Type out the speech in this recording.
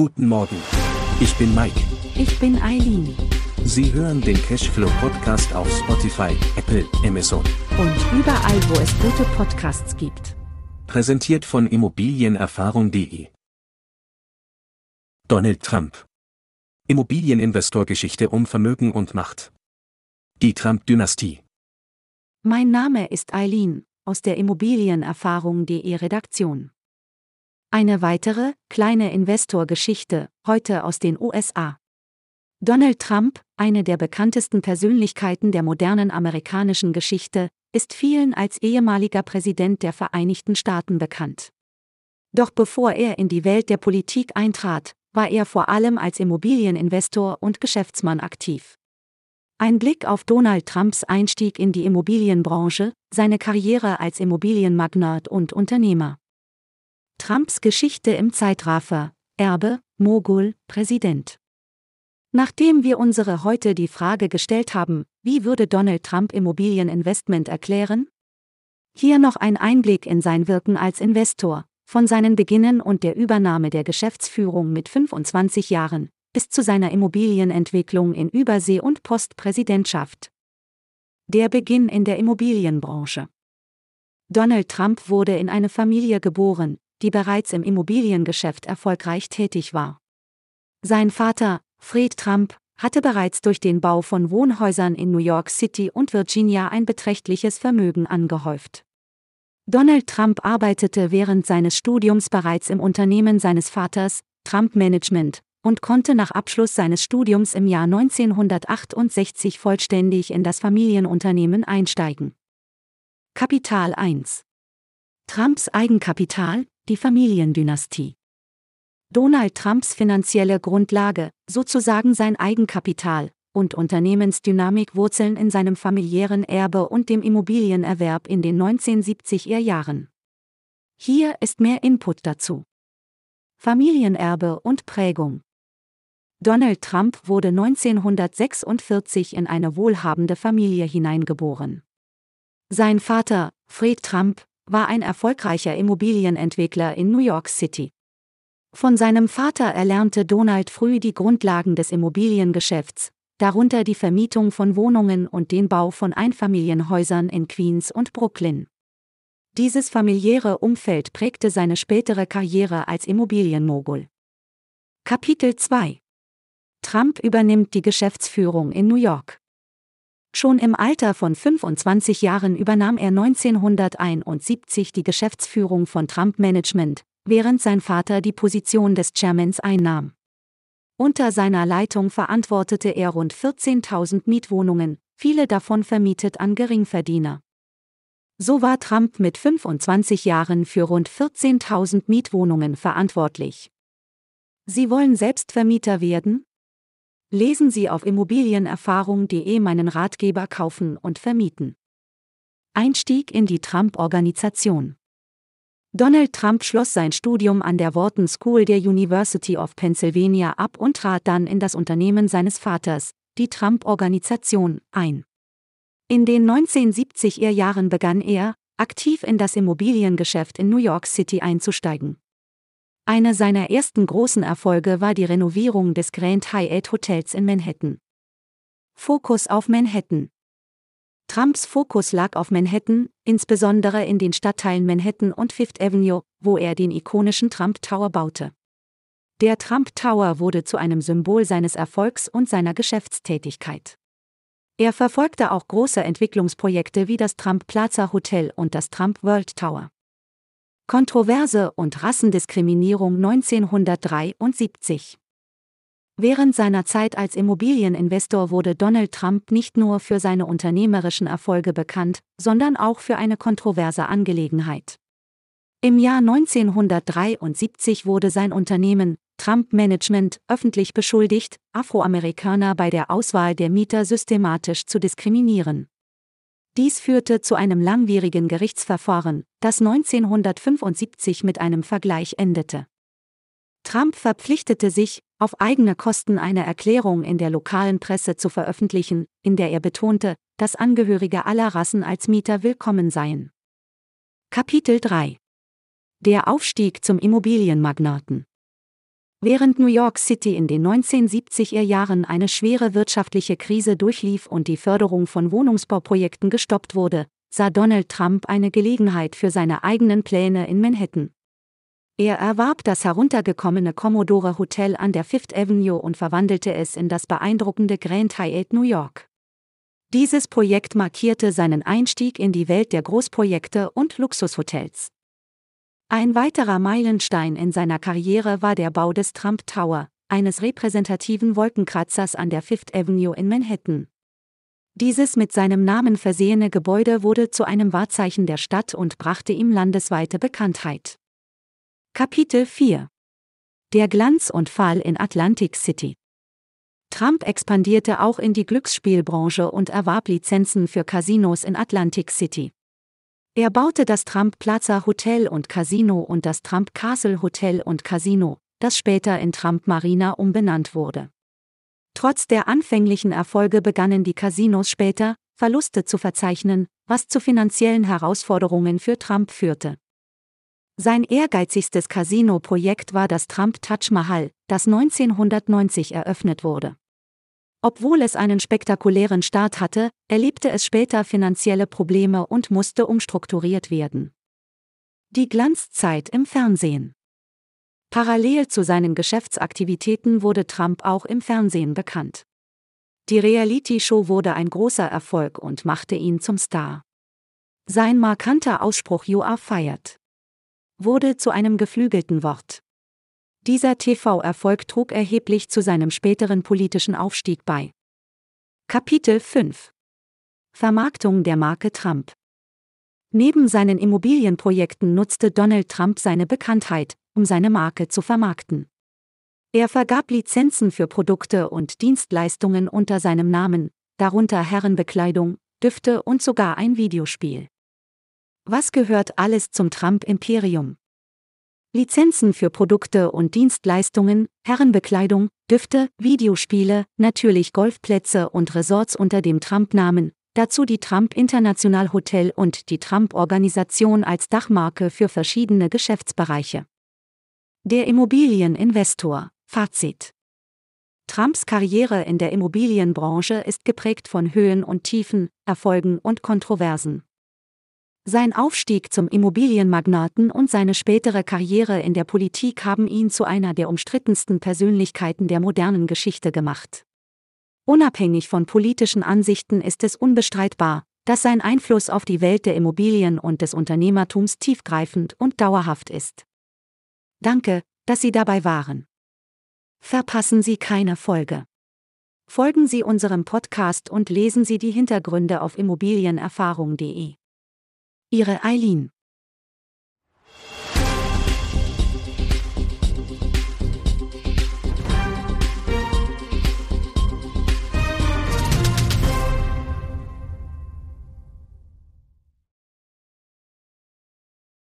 Guten Morgen. Ich bin Mike. Ich bin Eileen. Sie hören den Cashflow Podcast auf Spotify, Apple, Amazon. Und überall, wo es gute Podcasts gibt. Präsentiert von Immobilienerfahrung.de. Donald Trump. Immobilieninvestorgeschichte um Vermögen und Macht. Die Trump-Dynastie. Mein Name ist Eileen, aus der Immobilienerfahrung.de Redaktion. Eine weitere, kleine Investorgeschichte, heute aus den USA. Donald Trump, eine der bekanntesten Persönlichkeiten der modernen amerikanischen Geschichte, ist vielen als ehemaliger Präsident der Vereinigten Staaten bekannt. Doch bevor er in die Welt der Politik eintrat, war er vor allem als Immobilieninvestor und Geschäftsmann aktiv. Ein Blick auf Donald Trumps Einstieg in die Immobilienbranche, seine Karriere als Immobilienmagnat und Unternehmer. Trumps Geschichte im Zeitraffer, Erbe, Mogul, Präsident. Nachdem wir unsere heute die Frage gestellt haben, wie würde Donald Trump Immobilieninvestment erklären? Hier noch ein Einblick in sein Wirken als Investor, von seinen Beginnen und der Übernahme der Geschäftsführung mit 25 Jahren, bis zu seiner Immobilienentwicklung in Übersee- und Postpräsidentschaft. Der Beginn in der Immobilienbranche. Donald Trump wurde in eine Familie geboren, die bereits im Immobiliengeschäft erfolgreich tätig war. Sein Vater, Fred Trump, hatte bereits durch den Bau von Wohnhäusern in New York City und Virginia ein beträchtliches Vermögen angehäuft. Donald Trump arbeitete während seines Studiums bereits im Unternehmen seines Vaters, Trump Management, und konnte nach Abschluss seines Studiums im Jahr 1968 vollständig in das Familienunternehmen einsteigen. Kapital 1 Trumps Eigenkapital, die Familiendynastie. Donald Trumps finanzielle Grundlage, sozusagen sein Eigenkapital, und Unternehmensdynamik wurzeln in seinem familiären Erbe und dem Immobilienerwerb in den 1970er Jahren. Hier ist mehr Input dazu. Familienerbe und Prägung. Donald Trump wurde 1946 in eine wohlhabende Familie hineingeboren. Sein Vater, Fred Trump, war ein erfolgreicher Immobilienentwickler in New York City. Von seinem Vater erlernte Donald früh die Grundlagen des Immobiliengeschäfts, darunter die Vermietung von Wohnungen und den Bau von Einfamilienhäusern in Queens und Brooklyn. Dieses familiäre Umfeld prägte seine spätere Karriere als Immobilienmogul. Kapitel 2 Trump übernimmt die Geschäftsführung in New York. Schon im Alter von 25 Jahren übernahm er 1971 die Geschäftsführung von Trump Management, während sein Vater die Position des Chairmans einnahm. Unter seiner Leitung verantwortete er rund 14.000 Mietwohnungen, viele davon vermietet an Geringverdiener. So war Trump mit 25 Jahren für rund 14.000 Mietwohnungen verantwortlich. Sie wollen Selbstvermieter werden? Lesen Sie auf immobilienerfahrung.de meinen Ratgeber kaufen und vermieten. Einstieg in die Trump-Organisation. Donald Trump schloss sein Studium an der Wharton School der University of Pennsylvania ab und trat dann in das Unternehmen seines Vaters, die Trump-Organisation, ein. In den 1970er Jahren begann er, aktiv in das Immobiliengeschäft in New York City einzusteigen. Einer seiner ersten großen Erfolge war die Renovierung des Grand Hyatt Hotels in Manhattan. Fokus auf Manhattan. Trumps Fokus lag auf Manhattan, insbesondere in den Stadtteilen Manhattan und Fifth Avenue, wo er den ikonischen Trump Tower baute. Der Trump Tower wurde zu einem Symbol seines Erfolgs und seiner Geschäftstätigkeit. Er verfolgte auch große Entwicklungsprojekte wie das Trump Plaza Hotel und das Trump World Tower. Kontroverse und Rassendiskriminierung 1973. Während seiner Zeit als Immobilieninvestor wurde Donald Trump nicht nur für seine unternehmerischen Erfolge bekannt, sondern auch für eine kontroverse Angelegenheit. Im Jahr 1973 wurde sein Unternehmen, Trump Management, öffentlich beschuldigt, Afroamerikaner bei der Auswahl der Mieter systematisch zu diskriminieren. Dies führte zu einem langwierigen Gerichtsverfahren, das 1975 mit einem Vergleich endete. Trump verpflichtete sich, auf eigene Kosten eine Erklärung in der lokalen Presse zu veröffentlichen, in der er betonte, dass Angehörige aller Rassen als Mieter willkommen seien. Kapitel 3 Der Aufstieg zum Immobilienmagnaten Während New York City in den 1970er Jahren eine schwere wirtschaftliche Krise durchlief und die Förderung von Wohnungsbauprojekten gestoppt wurde, sah Donald Trump eine Gelegenheit für seine eigenen Pläne in Manhattan. Er erwarb das heruntergekommene Commodore Hotel an der Fifth Avenue und verwandelte es in das beeindruckende Grand Hyatt New York. Dieses Projekt markierte seinen Einstieg in die Welt der Großprojekte und Luxushotels. Ein weiterer Meilenstein in seiner Karriere war der Bau des Trump Tower, eines repräsentativen Wolkenkratzers an der Fifth Avenue in Manhattan. Dieses mit seinem Namen versehene Gebäude wurde zu einem Wahrzeichen der Stadt und brachte ihm landesweite Bekanntheit. Kapitel 4 Der Glanz und Fall in Atlantic City Trump expandierte auch in die Glücksspielbranche und erwarb Lizenzen für Casinos in Atlantic City. Er baute das Trump Plaza Hotel und Casino und das Trump Castle Hotel und Casino, das später in Trump Marina umbenannt wurde. Trotz der anfänglichen Erfolge begannen die Casinos später, Verluste zu verzeichnen, was zu finanziellen Herausforderungen für Trump führte. Sein ehrgeizigstes Casino-Projekt war das Trump Taj Mahal, das 1990 eröffnet wurde. Obwohl es einen spektakulären Start hatte, erlebte es später finanzielle Probleme und musste umstrukturiert werden. Die Glanzzeit im Fernsehen. Parallel zu seinen Geschäftsaktivitäten wurde Trump auch im Fernsehen bekannt. Die Reality-Show wurde ein großer Erfolg und machte ihn zum Star. Sein markanter Ausspruch You are fired wurde zu einem geflügelten Wort. Dieser TV-Erfolg trug erheblich zu seinem späteren politischen Aufstieg bei. Kapitel 5 Vermarktung der Marke Trump Neben seinen Immobilienprojekten nutzte Donald Trump seine Bekanntheit, um seine Marke zu vermarkten. Er vergab Lizenzen für Produkte und Dienstleistungen unter seinem Namen, darunter Herrenbekleidung, Düfte und sogar ein Videospiel. Was gehört alles zum Trump-Imperium? Lizenzen für Produkte und Dienstleistungen, Herrenbekleidung, Düfte, Videospiele, natürlich Golfplätze und Resorts unter dem Trump-Namen, dazu die Trump International Hotel und die Trump-Organisation als Dachmarke für verschiedene Geschäftsbereiche. Der Immobilieninvestor. Fazit. Trumps Karriere in der Immobilienbranche ist geprägt von Höhen und Tiefen, Erfolgen und Kontroversen. Sein Aufstieg zum Immobilienmagnaten und seine spätere Karriere in der Politik haben ihn zu einer der umstrittensten Persönlichkeiten der modernen Geschichte gemacht. Unabhängig von politischen Ansichten ist es unbestreitbar, dass sein Einfluss auf die Welt der Immobilien und des Unternehmertums tiefgreifend und dauerhaft ist. Danke, dass Sie dabei waren. Verpassen Sie keine Folge. Folgen Sie unserem Podcast und lesen Sie die Hintergründe auf immobilienerfahrung.de. Ihre Eileen